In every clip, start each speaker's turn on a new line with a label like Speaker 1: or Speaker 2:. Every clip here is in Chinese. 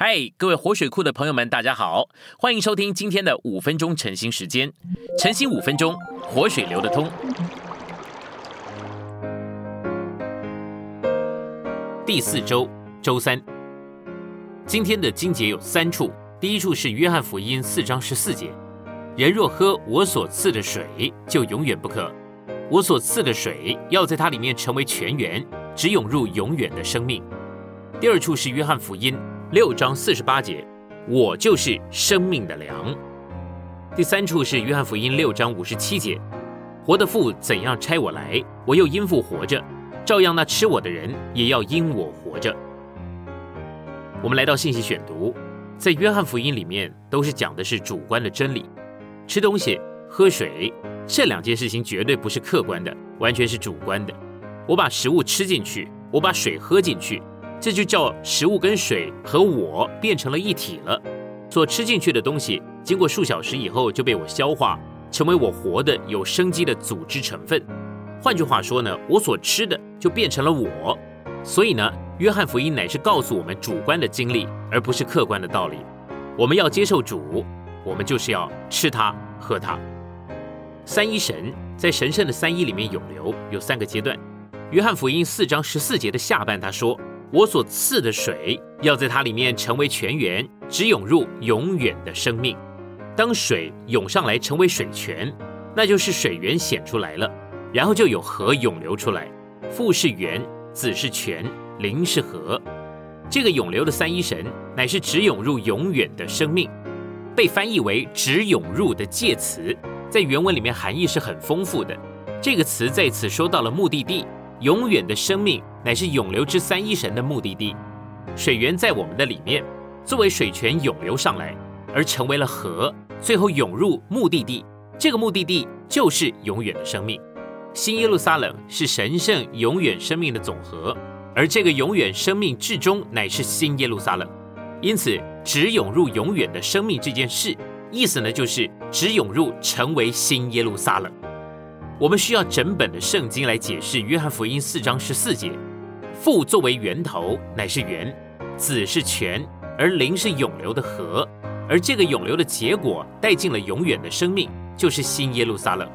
Speaker 1: 嗨，各位活水库的朋友们，大家好，欢迎收听今天的五分钟晨兴时间。晨兴五分钟，活水流得通。第四周周三，今天的经节有三处。第一处是约翰福音四章十四节：人若喝我所赐的水，就永远不渴。我所赐的水要在它里面成为泉源，只涌入永远的生命。第二处是约翰福音。六章四十八节，我就是生命的粮。第三处是约翰福音六章五十七节，活的父怎样差我来，我又因父活着，照样那吃我的人也要因我活着。我们来到信息选读，在约翰福音里面都是讲的是主观的真理，吃东西、喝水这两件事情绝对不是客观的，完全是主观的。我把食物吃进去，我把水喝进去。这就叫食物跟水和我变成了一体了，所吃进去的东西经过数小时以后就被我消化，成为我活的有生机的组织成分。换句话说呢，我所吃的就变成了我。所以呢，约翰福音乃是告诉我们主观的经历，而不是客观的道理。我们要接受主，我们就是要吃它喝它。三一神在神圣的三一里面涌流有三个阶段。约翰福音四章十四节的下半他说。我所赐的水要在它里面成为泉源，只涌入永远的生命。当水涌上来成为水泉，那就是水源显出来了，然后就有河涌流出来。父是源，子是泉，灵是河。这个涌流的三一神，乃是只涌入永远的生命。被翻译为“只涌入”的介词，在原文里面含义是很丰富的。这个词在此说到了目的地。永远的生命乃是永流之三一神的目的地，水源在我们的里面，作为水泉涌流上来，而成为了河，最后涌入目的地。这个目的地就是永远的生命。新耶路撒冷是神圣永远生命的总和，而这个永远生命至终乃是新耶路撒冷。因此，只涌入永远的生命这件事，意思呢就是只涌入成为新耶路撒冷。我们需要整本的圣经来解释约翰福音四章十四节。父作为源头，乃是源；子是泉，而灵是永流的河。而这个永流的结果，带进了永远的生命，就是新耶路撒冷。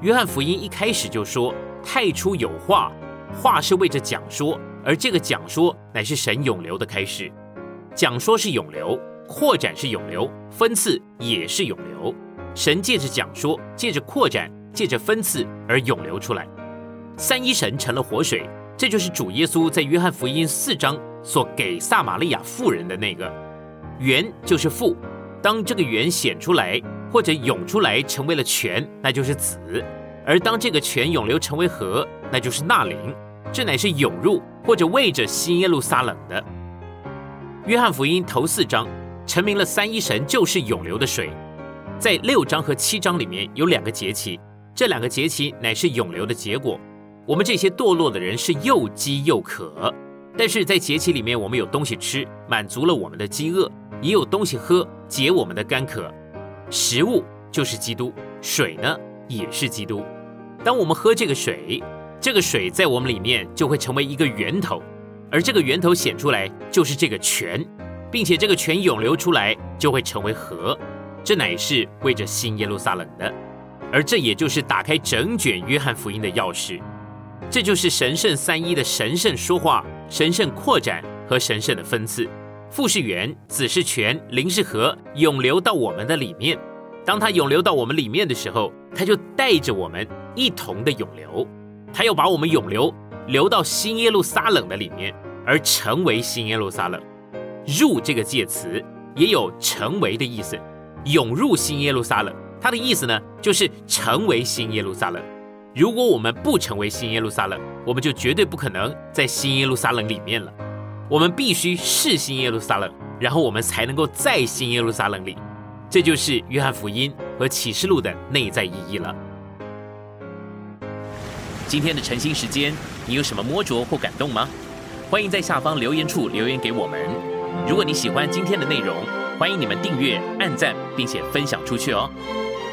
Speaker 1: 约翰福音一开始就说：“太初有话，话是为着讲说，而这个讲说乃是神永流的开始。讲说是永流，扩展是永流，分次也是永流。神借着讲说，借着扩展。”借着分次而涌流出来，三一神成了活水，这就是主耶稣在约翰福音四章所给撒玛利亚妇人的那个源，就是父。当这个源显出来或者涌出来成为了泉，那就是子；而当这个泉涌流成为河，那就是纳灵。这乃是涌入或者为着新耶路撒冷的。约翰福音头四章成明了三一神就是涌流的水，在六章和七章里面有两个节气。这两个节期乃是永流的结果。我们这些堕落的人是又饥又渴，但是在节期里面，我们有东西吃，满足了我们的饥饿；也有东西喝，解我们的干渴。食物就是基督，水呢也是基督。当我们喝这个水，这个水在我们里面就会成为一个源头，而这个源头显出来就是这个泉，并且这个泉涌流出来就会成为河。这乃是为着新耶路撒冷的。而这也就是打开整卷约翰福音的钥匙，这就是神圣三一的神圣说话、神圣扩展和神圣的分次。父是源，子是泉，灵是河，涌流到我们的里面。当它涌流到我们里面的时候，它就带着我们一同的涌流。它要把我们涌流流到新耶路撒冷的里面，而成为新耶路撒冷。入这个介词也有成为的意思，涌入新耶路撒冷。他的意思呢，就是成为新耶路撒冷。如果我们不成为新耶路撒冷，我们就绝对不可能在新耶路撒冷里面了。我们必须是新耶路撒冷，然后我们才能够在新耶路撒冷里。这就是约翰福音和启示录的内在意义了。今天的晨兴时间，你有什么摸着或感动吗？欢迎在下方留言处留言给我们。如果你喜欢今天的内容，欢迎你们订阅、按赞，并且分享出去哦。